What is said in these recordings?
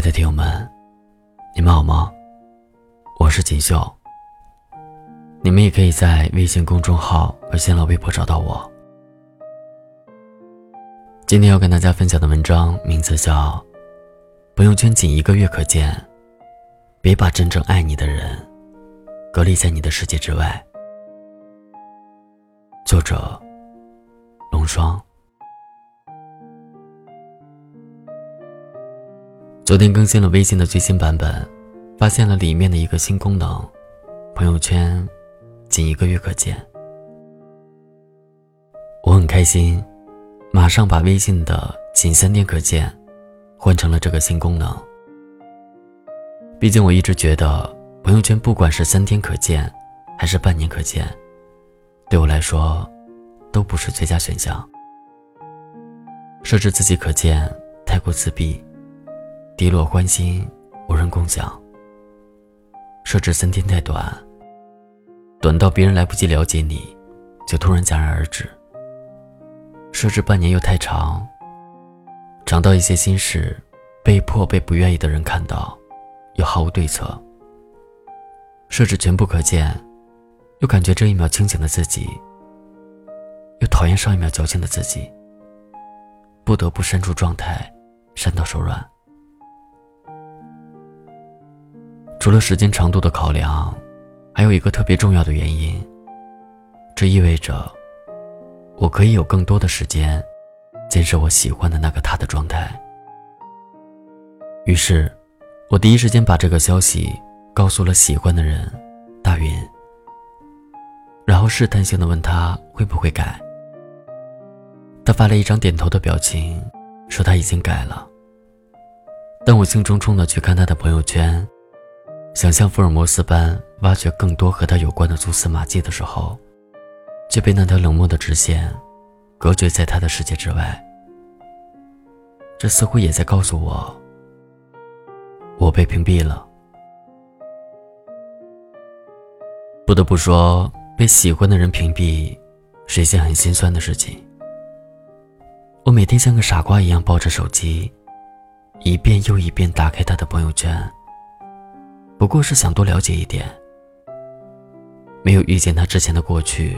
亲爱的听友们，你们好吗？我是锦绣。你们也可以在微信公众号和新浪微博找到我。今天要跟大家分享的文章名字叫《朋友圈仅一个月可见，别把真正爱你的人隔离在你的世界之外》。作者：龙霜。昨天更新了微信的最新版本，发现了里面的一个新功能：朋友圈仅一个月可见。我很开心，马上把微信的仅三天可见换成了这个新功能。毕竟我一直觉得，朋友圈不管是三天可见，还是半年可见，对我来说都不是最佳选项。设置自己可见太过自闭。低落欢心，无人共享。设置三天太短，短到别人来不及了解你，就突然戛然而止。设置半年又太长，长到一些心事被迫被不愿意的人看到，又毫无对策。设置全部可见，又感觉这一秒清醒的自己，又讨厌上一秒矫情的自己，不得不删除状态，删到手软。除了时间长度的考量，还有一个特别重要的原因。这意味着，我可以有更多的时间，监视我喜欢的那个他的状态。于是，我第一时间把这个消息告诉了喜欢的人，大云。然后试探性的问他会不会改。他发了一张点头的表情，说他已经改了。但我兴冲冲的去看他的朋友圈。想像福尔摩斯般挖掘更多和他有关的蛛丝马迹的时候，却被那条冷漠的直线隔绝在他的世界之外。这似乎也在告诉我，我被屏蔽了。不得不说，被喜欢的人屏蔽是一件很心酸的事情。我每天像个傻瓜一样抱着手机，一遍又一遍打开他的朋友圈。不过是想多了解一点，没有遇见他之前的过去，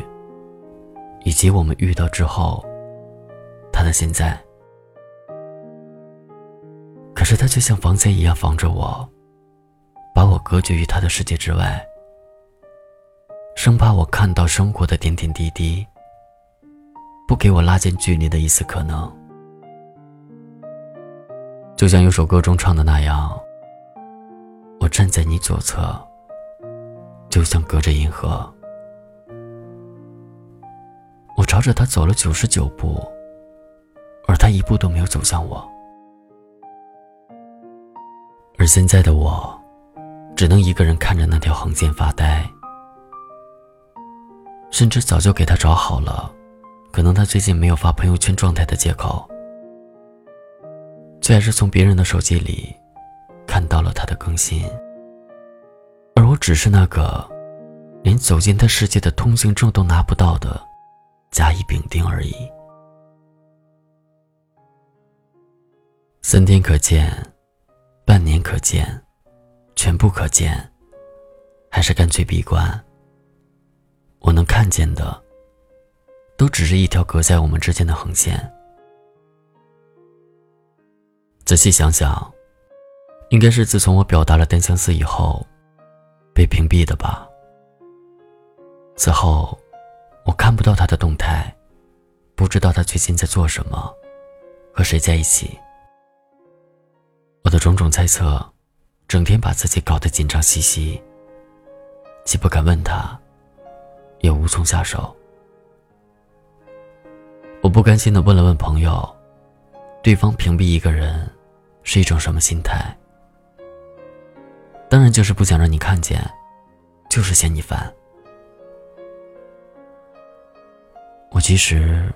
以及我们遇到之后，他的现在。可是他却像防贼一样防着我，把我隔绝于他的世界之外，生怕我看到生活的点点滴滴，不给我拉近距离的一丝可能。就像有首歌中唱的那样。站在你左侧，就像隔着银河。我朝着他走了九十九步，而他一步都没有走向我。而现在的我，只能一个人看着那条横线发呆，甚至早就给他找好了，可能他最近没有发朋友圈状态的借口，却还是从别人的手机里。看到了他的更新，而我只是那个连走进他世界的通行证都拿不到的甲乙丙丁而已。三天可见，半年可见，全部可见，还是干脆闭关。我能看见的，都只是一条隔在我们之间的横线。仔细想想。应该是自从我表达了单相思以后，被屏蔽的吧。此后，我看不到他的动态，不知道他最近在做什么，和谁在一起。我的种种猜测，整天把自己搞得紧张兮兮，既不敢问他，也无从下手。我不甘心的问了问朋友，对方屏蔽一个人是一种什么心态？当然就是不想让你看见，就是嫌你烦。我其实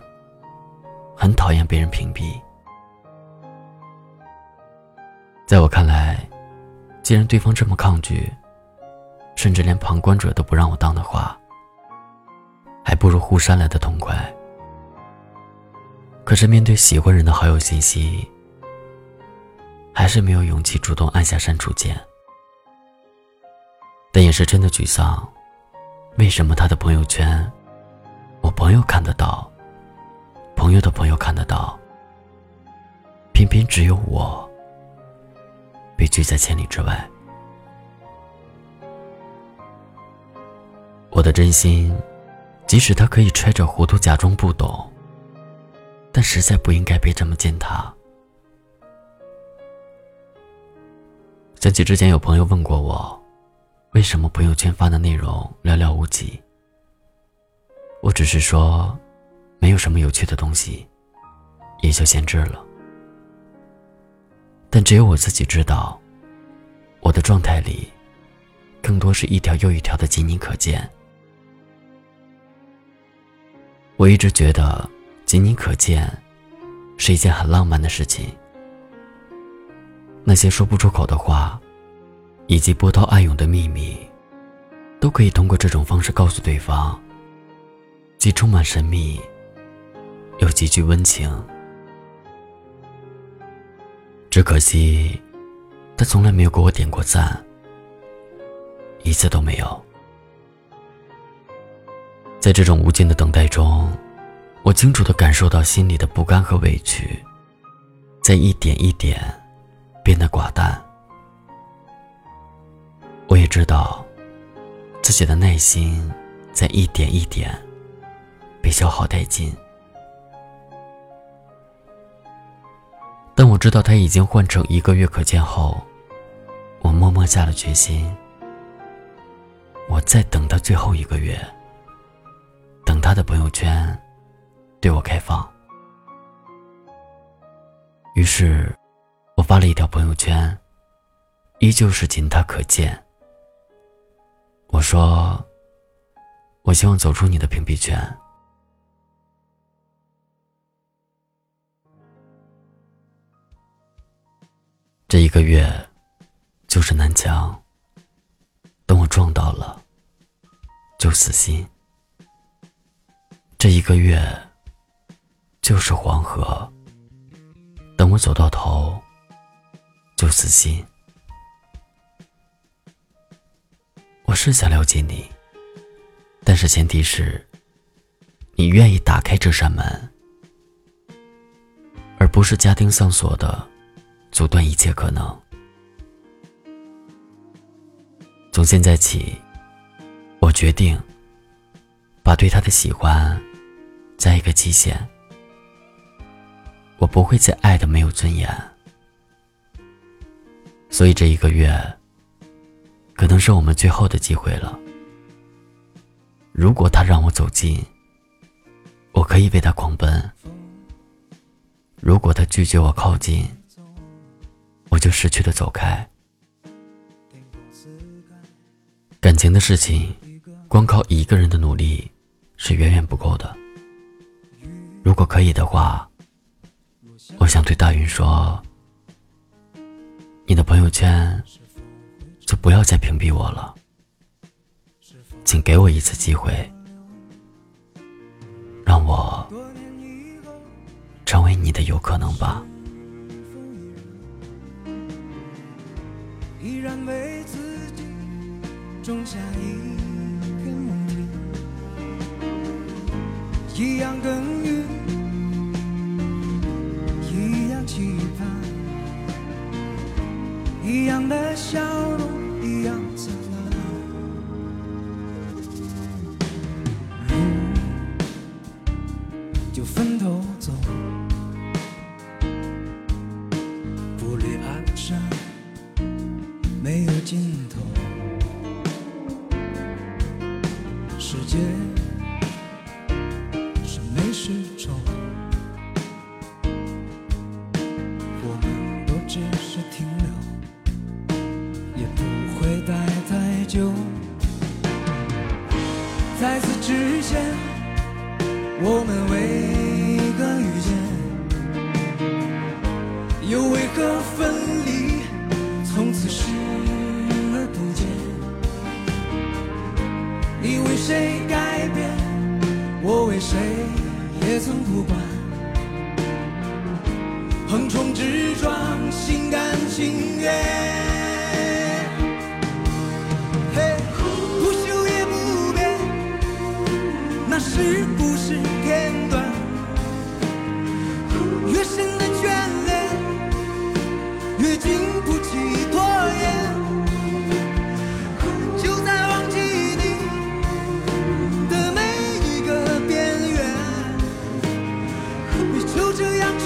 很讨厌被人屏蔽。在我看来，既然对方这么抗拒，甚至连旁观者都不让我当的话，还不如互删来的痛快。可是面对喜欢人的好友信息，还是没有勇气主动按下删除键。但也是真的沮丧，为什么他的朋友圈，我朋友看得到，朋友的朋友看得到，偏偏只有我被拒在千里之外？我的真心，即使他可以揣着糊涂假装不懂，但实在不应该被这么践踏。想起之前有朋友问过我，为什么朋友圈发的内容寥寥无几？我只是说，没有什么有趣的东西，也就闲置了。但只有我自己知道，我的状态里，更多是一条又一条的仅你可见。我一直觉得，仅你可见，是一件很浪漫的事情。那些说不出口的话，以及波涛暗涌的秘密，都可以通过这种方式告诉对方，既充满神秘，又极具温情。只可惜，他从来没有给我点过赞，一次都没有。在这种无尽的等待中，我清楚的感受到心里的不甘和委屈，在一点一点。变得寡淡，知道自己的耐心在一点一点被消耗殆尽。当我知道他已经换成一个月可见后，我默默下了决心，我再等他最后一个月，等他的朋友圈对我开放。于是。我发了一条朋友圈，依旧是仅他可见。我说：“我希望走出你的屏蔽圈。”这一个月就是南墙，等我撞到了就死心。这一个月就是黄河，等我走到头。就死心。我是想了解你，但是前提是，你愿意打开这扇门，而不是家丁上锁的，阻断一切可能。从现在起，我决定把对他的喜欢加一个期限。我不会再爱的没有尊严。所以这一个月，可能是我们最后的机会了。如果他让我走近，我可以为他狂奔；如果他拒绝我靠近，我就识趣的走开。感情的事情，光靠一个人的努力是远远不够的。如果可以的话，我想对大云说。你的朋友圈就不要再屏蔽我了，请给我一次机会，让我成为你的有可能吧。依然为自己种下一片梦田，一样耕耘，一样期盼。一样的笑容，在此之前，我们为何遇见？又为何分离？从此视而不见。你为谁改变？我为谁也曾不管。横冲直撞，心甘。情愿。是不是片段？越深的眷恋，越经不起拖延。就在忘记你的每一个边缘，你就这样出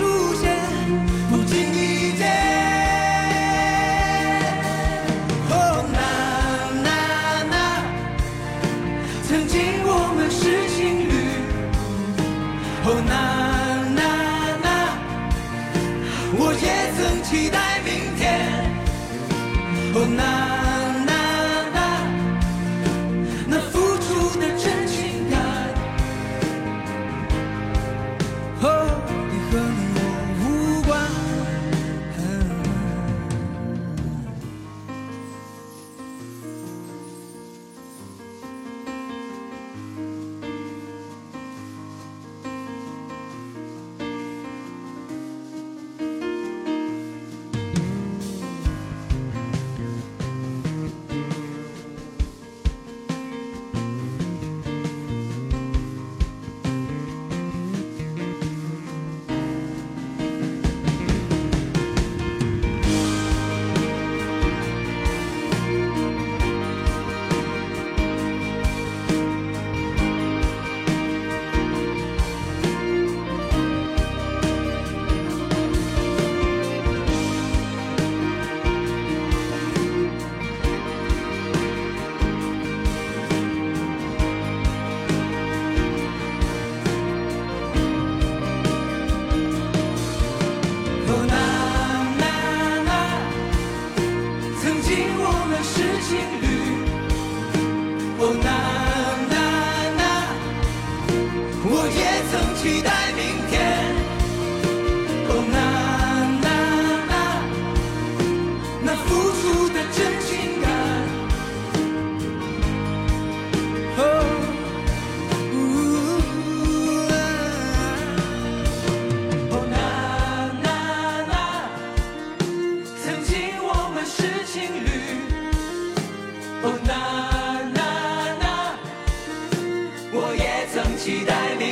我也曾期待明